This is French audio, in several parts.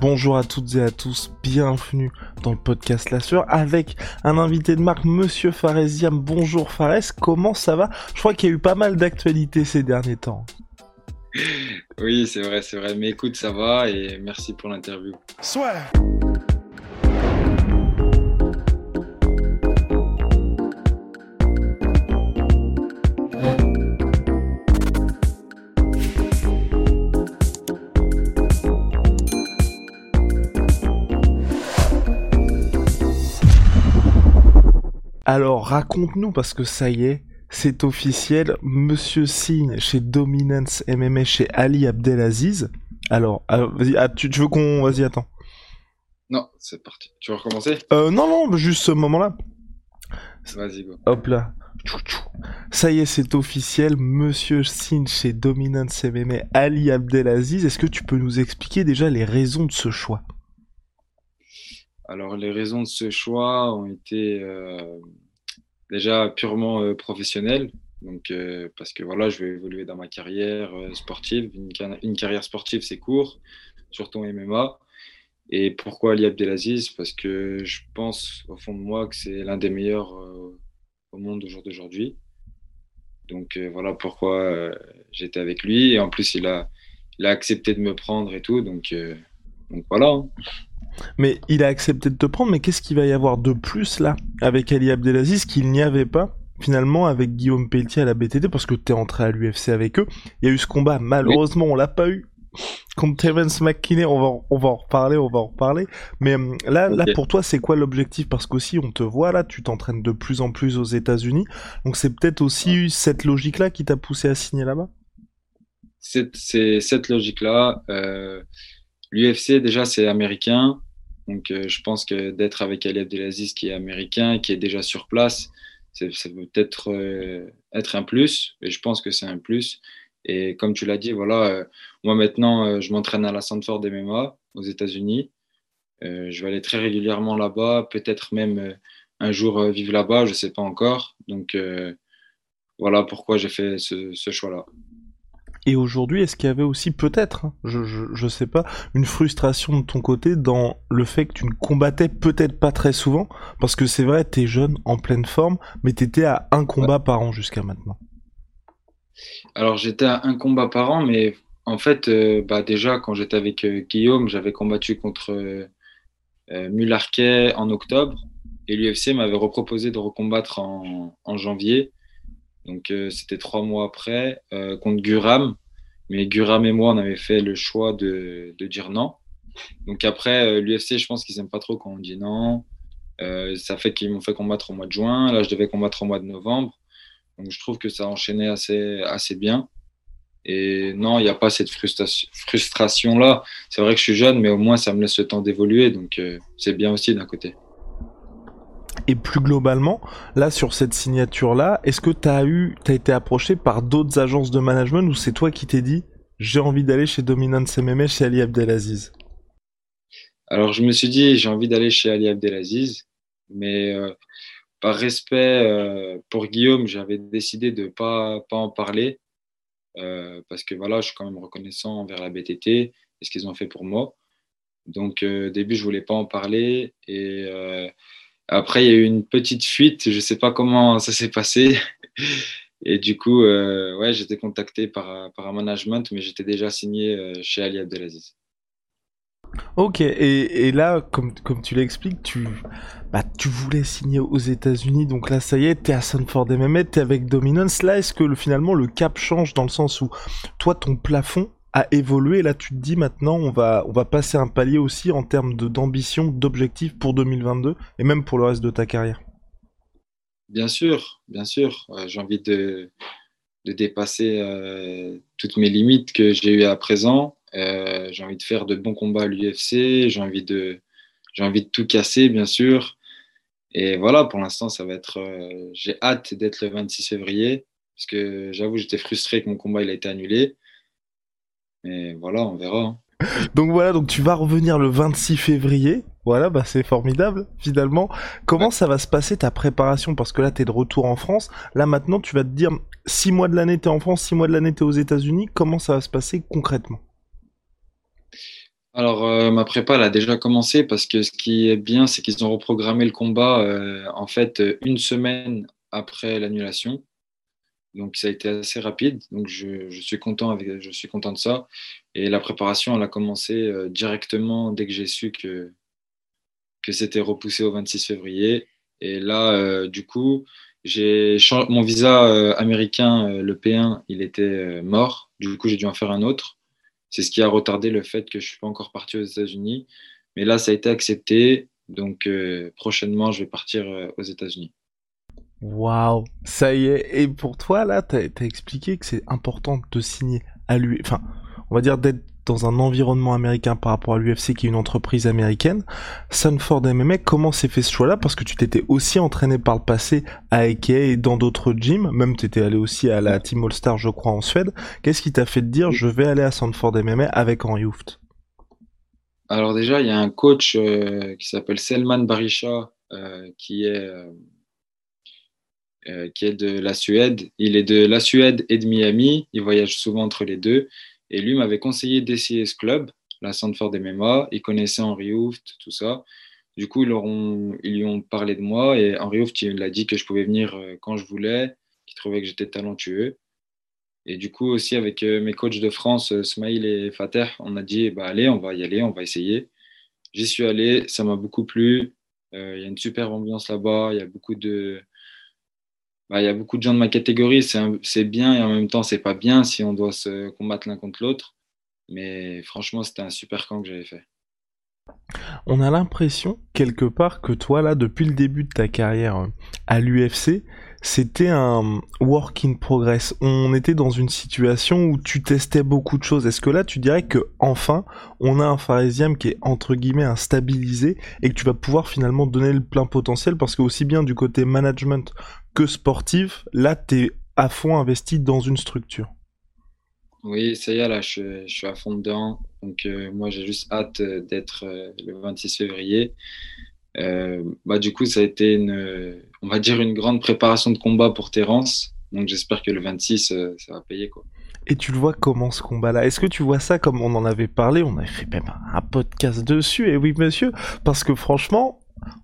Bonjour à toutes et à tous, bienvenue dans le podcast La Sueur avec un invité de marque, Monsieur Faresiam. Bonjour Fares, comment ça va? Je crois qu'il y a eu pas mal d'actualités ces derniers temps. Oui, c'est vrai, c'est vrai. Mais écoute, ça va et merci pour l'interview. Soit. Alors raconte-nous parce que ça y est, c'est officiel, Monsieur signe chez Dominance MMA chez Ali Abdelaziz. Alors, euh, vas-y, ah, tu, tu veux qu'on... Vas-y, attends. Non, c'est parti. Tu veux recommencer? Euh, non, non, juste ce moment-là. Vas-y, go. Hop là. Ça y est, c'est officiel. Monsieur signe chez Dominance MMA Ali Abdelaziz. Est-ce que tu peux nous expliquer déjà les raisons de ce choix? Alors, les raisons de ce choix ont été euh, déjà purement euh, professionnelles. Donc, euh, parce que voilà, je vais évoluer dans ma carrière sportive. Une, ca- une carrière sportive, c'est court, surtout en MMA. Et pourquoi Ali Abdelaziz Parce que je pense au fond de moi que c'est l'un des meilleurs au monde au jour d'aujourd'hui. Donc voilà pourquoi j'étais avec lui. Et en plus, il a, accepté de me prendre et tout. Donc, donc voilà. hein. Mais il a accepté de te prendre, mais qu'est-ce qu'il va y avoir de plus là avec Ali Abdelaziz qu'il n'y avait pas finalement avec Guillaume Pelletier à la BTT parce que t'es entré à l'UFC avec eux. Il y a eu ce combat, malheureusement on l'a pas eu contre Terence McKinney. On va, en- on va en reparler, on va en reparler. Mais hum, là, là pour toi, c'est quoi l'objectif? Parce qu'aussi on te voit là, tu t'entraînes de plus en plus aux États-Unis, donc c'est peut-être aussi cette logique-là qui t'a poussé à signer là-bas? C'est c'est cette logique-là. Euh, L'UFC, déjà, c'est américain. Donc, euh, je pense que d'être avec Ali Abdelaziz, qui est américain, qui est déjà sur place, ça peut peut-être euh, être un plus. Et je pense que c'est un plus. Et comme tu l'as dit, voilà, euh, moi maintenant, je m'entraîne à la Sanford MMA aux États-Unis. Je vais aller très régulièrement là-bas, peut-être même un jour vivre là-bas, je ne sais pas encore. Donc, voilà pourquoi j'ai fait ce choix-là. Et aujourd'hui, est-ce qu'il y avait aussi peut-être, hein, je, je, je sais pas, une frustration de ton côté dans le fait que tu ne combattais peut-être pas très souvent? Parce que c'est vrai, t'es jeune, en pleine forme, mais t'étais à un combat par an jusqu'à maintenant. Alors, j'étais à un combat par an, mais en fait, euh, bah, déjà, quand j'étais avec euh, Guillaume, j'avais combattu contre euh, euh, Mularquet en octobre et l'UFC m'avait reproposé de recombattre en, en janvier. Donc, euh, c'était trois mois après euh, contre Guram. Mais Guram et moi, on avait fait le choix de, de dire non. Donc, après, euh, l'UFC, je pense qu'ils n'aiment pas trop quand on dit non. Ça fait qu'ils m'ont fait combattre au mois de juin. Là, je devais combattre au mois de novembre. Donc je trouve que ça a enchaîné assez, assez bien. Et non, il n'y a pas cette frustration, frustration-là. C'est vrai que je suis jeune, mais au moins ça me laisse le temps d'évoluer. Donc c'est bien aussi d'un côté. Et plus globalement, là, sur cette signature-là, est-ce que t'as eu, t'as été approché par d'autres agences de management ou c'est toi qui t'es dit, j'ai envie d'aller chez Dominance MMA chez Ali Abdelaziz? Alors je me suis dit, j'ai envie d'aller chez Ali Abdelaziz, mais euh, par respect euh, pour Guillaume, j'avais décidé de pas, pas en parler. euh, parce que voilà, je suis quand même reconnaissant envers la BTT et ce qu'ils ont fait pour moi. Donc, au début, je voulais pas en parler. Et après, il y a eu une petite fuite. Je sais pas comment ça s'est passé. Et du coup, euh, ouais, j'étais contacté par, par un management, mais j'étais déjà signé euh, chez Ali Abdelaziz. Ok, et, et là, comme, comme tu l'expliques, tu, bah, tu voulais signer aux États-Unis, donc là, ça y est, t'es à Sanford MMA, t'es avec Dominance. Là, est-ce que le, finalement le cap change dans le sens où toi, ton plafond a évolué, là, tu te dis maintenant, on va, on va passer un palier aussi en termes d'ambition, d'objectifs pour 2022 et même pour le reste de ta carrière Bien sûr, bien sûr. Euh, j'ai envie de, de dépasser euh, toutes mes limites que j'ai eues à présent. j'ai envie de faire de bons combats à l'UFC. J'ai envie de, j'ai envie de tout casser, bien sûr. Et voilà, pour l'instant, ça va être. j'ai hâte d'être le 26 février, parce que j'avoue, j'étais frustré que mon combat il a été annulé. Mais voilà, on verra. Hein. Donc voilà, donc tu vas revenir le 26 février. Voilà, bah c'est formidable finalement. Comment ça va se passer ta préparation? Parce que là, tu es de retour en France. Là maintenant, tu vas te dire, 6 mois de l'année, tu es en France, 6 mois de l'année, tu es aux États-Unis. Comment ça va se passer concrètement? Alors, euh, ma prépa, elle a déjà commencé parce que ce qui est bien, c'est qu'ils ont reprogrammé le combat euh, en fait une semaine après l'annulation. Donc ça a été assez rapide. Donc je, suis content avec, je suis content de ça. Et la préparation, elle a commencé euh, directement dès que j'ai su que que c'était repoussé au 26 février. Et là, euh, du coup, j'ai mon visa euh, américain, le P1, il était mort. Du coup, j'ai dû en faire un autre. C'est ce qui a retardé le fait que je suis pas encore parti aux États-Unis. Mais là, ça a été accepté. Donc prochainement, je vais partir aux États-Unis. Waouh, ça y est. Et pour toi, là, t'as as expliqué que c'est important de signer à lui, enfin, on va dire d'être dans un environnement américain par rapport à l'UFC qui est une entreprise américaine. Sanford MMA, comment s'est fait ce choix-là? Parce que tu t'étais aussi entraîné par le passé à Ike et dans d'autres gyms, même t'étais allé aussi à la Team All Star, je crois, en Suède. Qu'est-ce qui t'a fait te dire je vais aller à Sanford MMA avec Henri Hooft? Alors déjà, il y a un coach euh, qui s'appelle Selman Barisha, euh, qui est euh, euh, qui est de la Suède. Il est de la Suède et de Miami. Il voyage souvent entre les deux. Et lui m'avait conseillé d'essayer ce club, la Sandford MMA. Il connaissait Henri Hooft, tout ça. Du coup, ils, lui ont parlé de moi et Henri Hooft il a dit que je pouvais venir euh, quand je voulais, qu'il trouvait que j'étais talentueux. Et du coup, aussi avec euh, mes coachs de France, Smaïl et Fater, on a dit bah, allez, on va y aller, on va essayer. J'y suis allé, ça m'a beaucoup plu. Il y a une super ambiance là-bas, il y a beaucoup de, bah, il y a beaucoup de gens de ma catégorie, c'est bien et en même temps, c'est pas bien si on doit se combattre l'un contre l'autre. Mais franchement, c'était un super camp que j'avais fait. On a l'impression, quelque part, que toi, là, depuis le début de ta carrière euh, à l'UFC, c'était un work in progress. On était dans une situation où tu testais beaucoup de choses. Est-ce que là, tu dirais que enfin, on a un pharisium qui est entre guillemets instabilisé et que tu vas pouvoir finalement donner le plein potentiel? Parce que aussi bien du côté management que sportif, là, tu es à fond investi dans une structure. Oui, ça y est, là, je, suis à fond dedans. Donc, euh, moi, j'ai juste hâte euh, d'être euh, le 26 février. bah, du coup, ça a été une, on va dire, une grande préparation de combat pour Terence. Donc, j'espère que le 26, ça va payer. Quoi. Et tu le vois comment ce combat-là? Est-ce que tu vois ça comme on en avait parlé? On avait fait même un podcast dessus, et oui, monsieur, parce que franchement,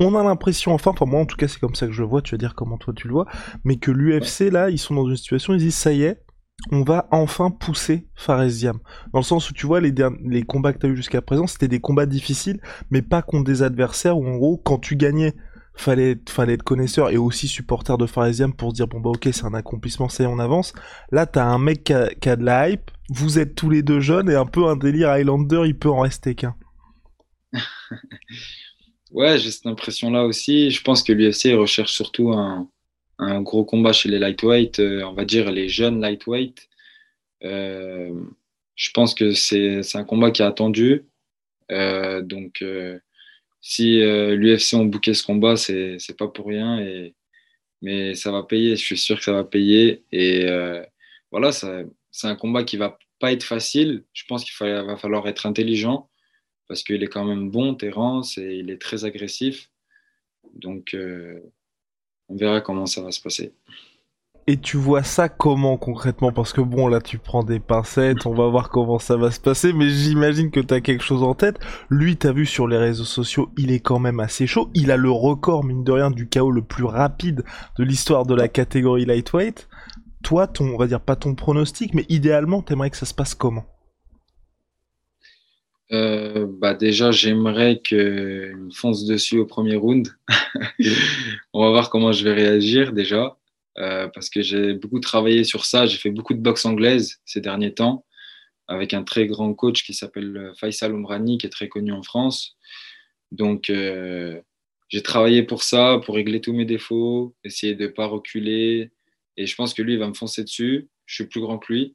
on a l'impression, enfin, pour moi en tout cas, c'est comme ça que je le vois, tu vas dire comment toi tu le vois, mais que l'UFC là, ils sont dans une situation, ils disent ça y est, on va enfin pousser Faresiam. Dans le sens où tu vois, les, les combats que tu as eu jusqu'à présent, c'était des combats difficiles, mais pas contre des adversaires où en gros, quand tu gagnais, fallait, fallait être connaisseur et aussi supporter de Faresiam pour se dire bon bah ok, c'est un accomplissement, ça y est, on avance. Là, t'as un mec qui a, qui a de la hype, vous êtes tous les deux jeunes et un peu un délire Highlander, il peut en rester qu'un. Ouais, j'ai cette impression-là aussi. Je pense que l'UFC recherche surtout un, un, gros combat chez les lightweight, euh, on va dire les jeunes lightweight. Euh, je pense que c'est un combat qui est attendu. Euh, donc, euh, si l'UFC ont booké ce combat, c'est pas pour rien. Et, mais ça va payer, je suis sûr que ça va payer. Et voilà, c'est un combat qui va pas être facile. Je pense qu'il va falloir être intelligent parce qu'il est quand même bon, Terence, et il est très agressif. Donc, euh, on verra comment ça va se passer. Et tu vois ça comment concrètement? Parce que bon, là tu prends des pincettes, on va voir comment ça va se passer, mais j'imagine que tu as quelque chose en tête. Lui, t'as vu sur les réseaux sociaux, il est quand même assez chaud. Il a le record, mine de rien, du chaos le plus rapide de l'histoire de la catégorie lightweight. Toi, ton, on va dire pas ton pronostic, mais idéalement, t'aimerais que ça se passe comment? Euh, bah déjà, j'aimerais qu'il me fonce dessus au premier round. On va voir comment je vais réagir déjà, euh, parce que j'ai beaucoup travaillé sur ça. J'ai fait beaucoup de boxe anglaise ces derniers temps, avec un très grand coach qui s'appelle Faisal Omrani, qui est très connu en France. Donc, euh, j'ai travaillé pour ça, pour régler tous mes défauts, essayer de ne pas reculer. Et je pense que lui, il va me foncer dessus. Je suis plus grand que lui.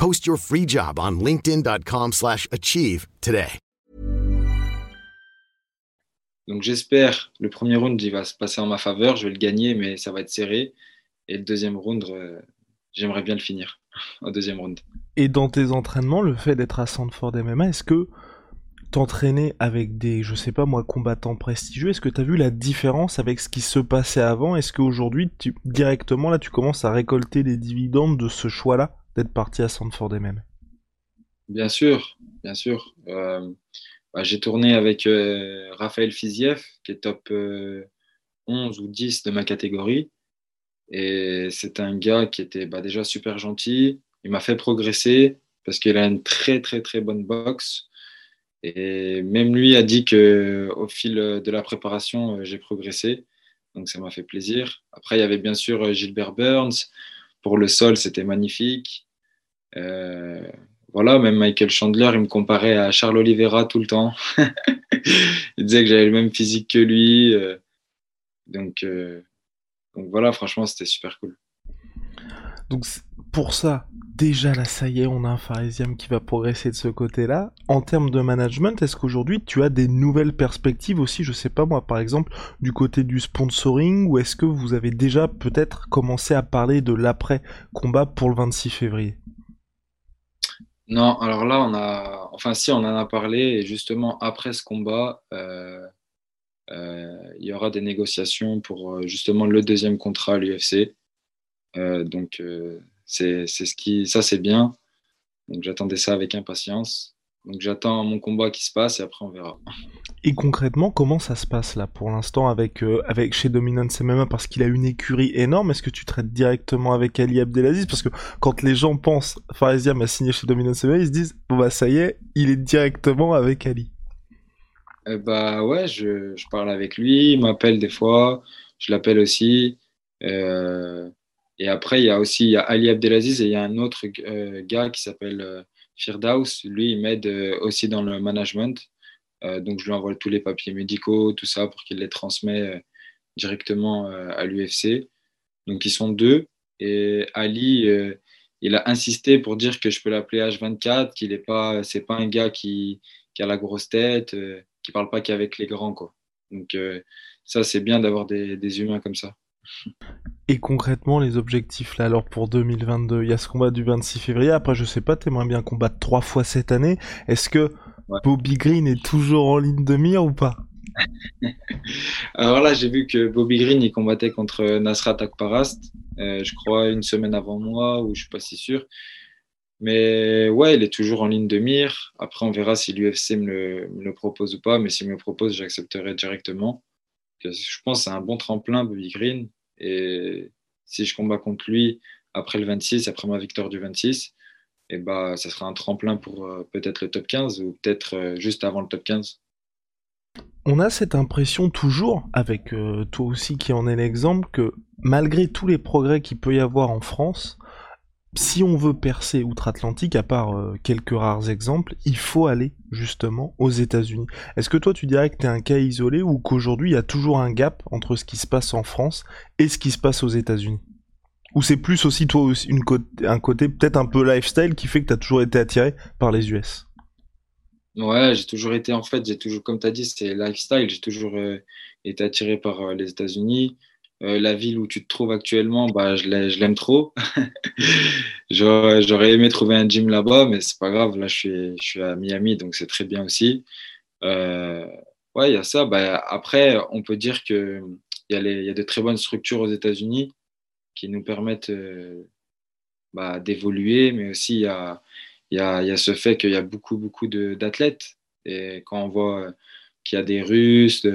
Post your free job on linkedin.com/achieve slash achieve today. Donc j'espère le premier round il va se passer en ma faveur, je vais le gagner mais ça va être serré. Et le deuxième round euh, j'aimerais bien le finir au deuxième round. Et dans tes entraînements, le fait d'être à Sandford MMA, est-ce que t'entraîner avec des, je sais pas moi, combattants prestigieux, est-ce que t'as vu la différence avec ce qui se passait avant? Est-ce qu'aujourd'hui, tu, directement, là, tu commences à récolter les dividendes de ce choix-là? D'être parti à Sandford MM Bien sûr, bien sûr. Euh, bah, j'ai tourné avec euh, Raphaël Fiziev, qui est top euh, 11 ou 10 de ma catégorie. Et c'est un gars qui était bah, déjà super gentil. Il m'a fait progresser parce qu'il a une très, très, très bonne boxe. Et même lui a dit que au fil de la préparation, euh, j'ai progressé. Donc ça m'a fait plaisir. Après, il y avait bien sûr Gilbert Burns. Pour le sol, c'était magnifique. Euh, voilà, même Michael Chandler, il me comparait à Charles Oliveira tout le temps. il disait que j'avais le même physique que lui. euh, donc, euh, donc voilà, franchement, c'était super cool. Donc pour ça, déjà là, ça y est, on a un Pharisium qui va progresser de ce côté-là. En termes de management, est-ce qu'aujourd'hui tu as des nouvelles perspectives aussi, je sais pas moi, par exemple, du côté du sponsoring, ou est-ce que vous avez déjà peut-être commencé à parler de l'après-combat pour le 26 février? Non, alors là, on a, enfin si, on en a parlé, et justement après ce combat, euh, euh, il y aura des négociations pour euh, justement le deuxième contrat à l'UFC. Euh, donc euh, c'est, ce qui, ça c'est bien. Donc j'attendais ça avec impatience. Donc j'attends mon combat qui se passe et après on verra. Et concrètement, comment ça se passe là pour l'instant avec, euh, avec chez Dominance MMA parce qu'il a une écurie énorme Est-ce que tu traites directement avec Ali Abdelaziz? Parce que quand les gens pensent Faresiam a signé chez Dominance MMA, ils se disent bon bah ça y est, il est directement avec Ali. Euh, bah ouais, je, je parle avec lui, il m'appelle des fois, je l'appelle aussi. Euh, et après, il y a aussi Ali Abdelaziz et il y a un autre euh, gars qui s'appelle euh, Firdaus. Lui, il m'aide euh, aussi dans le management. Donc, je lui envoie tous les papiers médicaux, tout ça, pour qu'il les transmet directement à l'UFC. Donc, ils sont deux. Et Ali, il a insisté pour dire que je peux l'appeler H24, qu'il n'est pas, c'est pas un gars qui, a la grosse tête, qui parle pas qu'avec les grands, quoi. Donc, ça, c'est bien d'avoir des humains comme ça. Et concrètement, les objectifs là, alors pour 2022, il y a ce combat du 26 février. Après, je sais pas, t'aimerais bien combattre trois fois cette année. Est-ce que Ouais. Bobby Green est toujours en ligne de mire ou pas? Alors là, j'ai vu que Bobby Green, il combattait contre Nasrat Akparast, euh, je crois une semaine avant moi, ou je suis pas si sûr. Mais ouais, il est toujours en ligne de mire. Après, on verra si l'UFC me le propose ou pas. Mais s'il me le propose, j'accepterai directement. Je pense c'est un bon tremplin, Bobby Green. Et si je combats contre lui après le 26, après ma victoire du 26, et bah, ça sera un tremplin pour euh, peut-être le top 15 ou peut-être euh, juste avant le top 15. On a cette impression toujours, avec euh, toi aussi qui en est l'exemple, que malgré tous les progrès qu'il peut y avoir en France, si on veut percer outre-Atlantique, à part euh, quelques rares exemples, il faut aller justement aux États-Unis. Est-ce que toi tu dirais que tu es un cas isolé ou qu'aujourd'hui il y a toujours un gap entre ce qui se passe en France et ce qui se passe aux États-Unis? Ou c'est plus aussi toi aussi un côté peut-être un peu lifestyle qui fait que tu as toujours été attiré par les US Ouais, j'ai toujours été, en fait, j'ai toujours, comme tu as dit, c'est lifestyle. J'ai toujours euh, été attiré par euh, les États-Unis. Euh, la ville où tu te trouves actuellement, bah, je l'ai- je l'aime trop. J'aurais aimé trouver un gym là-bas, mais c'est pas grave. Là, je suis, à Miami, donc c'est très bien aussi. Euh, ouais, il y a ça. Bah, après, on peut dire que il y a y a de très bonnes structures aux États-Unis qui nous permettent euh, bah, d'évoluer, mais aussi il y a, ce fait qu'il y a beaucoup, beaucoup d'athlètes. Et quand on voit qu'il y a des Russes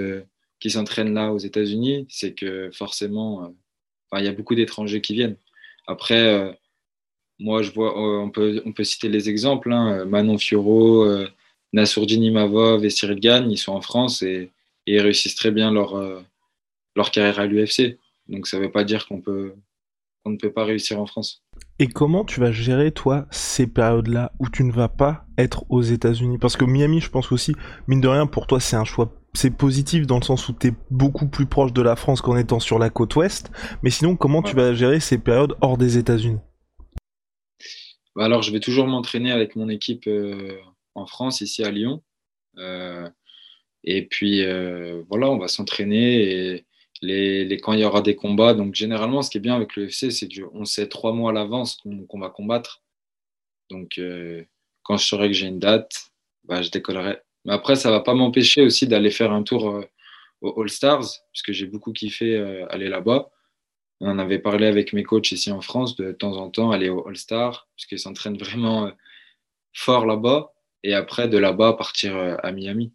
qui s'entraînent là aux États-Unis, c'est que forcément, euh, il y a beaucoup d'étrangers qui viennent. Après, euh, moi, je vois, euh, on peut, on peut citer les exemples, hein, Manon Fiorot, euh, Nassourdine Imavov et Cyril Gagne, ils sont en France et, ils réussissent très bien leur, leur carrière à l'UFC. Donc ça ne veut pas dire qu'on peut qu'on ne peut pas réussir en France. Et comment tu vas gérer, toi, ces périodes-là où tu ne vas pas être aux États-Unis? Parce que Miami, je pense aussi, mine de rien, pour toi, c'est un choix. C'est positif dans le sens où tu es beaucoup plus proche de la France qu'en étant sur la côte ouest. Mais sinon, comment tu vas gérer ces périodes hors des États-Unis? Bah Alors, je vais toujours m'entraîner avec mon équipe euh, en France, ici à Lyon. Euh, et puis, euh, voilà, on va s'entraîner et les, quand il y aura des combats. Donc, généralement, ce qui est bien avec l'UFC, c'est qu'on sait trois mois à l'avance qu'on va combattre. Donc, euh, quand je saurai que j'ai une date, bah, je décollerai. Mais après, ça ne va pas m'empêcher aussi d'aller faire un tour euh, au All Stars, puisque j'ai beaucoup kiffé euh, aller là-bas. On avait parlé avec mes coachs ici en France, de temps en temps, aller au All Star, puisqu'ils s'entraînent vraiment fort là-bas. Et après, de là-bas, partir à Miami.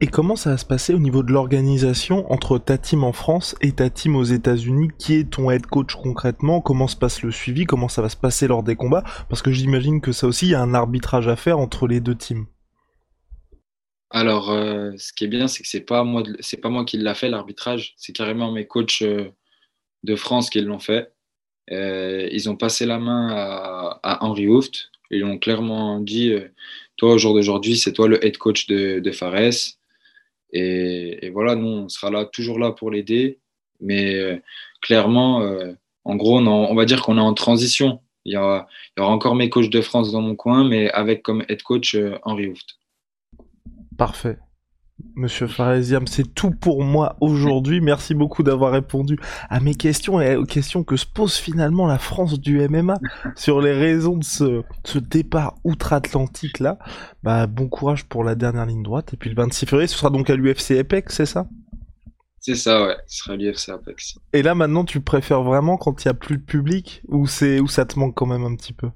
Et comment ça va se passer au niveau de l'organisation entre ta team en France et ta team aux États-Unis? Qui est ton head coach concrètement? Comment se passe le suivi? Comment ça va se passer lors des combats? Parce que j'imagine que ça aussi, il y a un arbitrage à faire entre les deux teams. Alors, euh, ce qui est bien, c'est que c'est pas moi, c'est pas moi qui l'a fait l'arbitrage. C'est carrément mes coachs euh, de France qui l'ont fait. Euh, ils ont passé la main à, Henri Hooft. Ils ont clairement dit toi, au jour d'aujourd'hui, c'est toi le head coach de, Fares. Et, voilà, nous, on sera là, toujours là pour l'aider. Mais clairement, en gros, on, va dire qu'on est en transition. Il y, aura, il y, aura, encore mes coachs de France dans mon coin, mais avec comme head coach Henri Hooft. Parfait. Monsieur Faresiam, c'est tout pour moi aujourd'hui. Merci beaucoup d'avoir répondu à mes questions et aux questions que se pose finalement la France du MMA sur les raisons de ce, départ outre-Atlantique là. Bah, bon courage pour la dernière ligne droite. Et puis le 26 février, ce sera donc à l'UFC Apex, c'est ça? C'est ça, ouais. Ce sera à l'UFC Apex. Et là maintenant, tu préfères vraiment quand il n'y a plus de public ou c'est où ça te manque quand même un petit peu?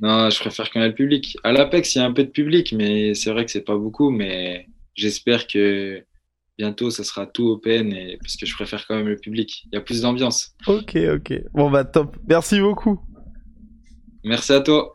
Non, je préfère quand il y a le public. À l'Apex, il y a un peu de public, mais c'est vrai que c'est pas beaucoup, mais j'espère que bientôt ça sera tout open et parce que je préfère quand même le public. Il y a plus d'ambiance. Ok, ok. Bon bah top. Merci beaucoup. Merci à toi.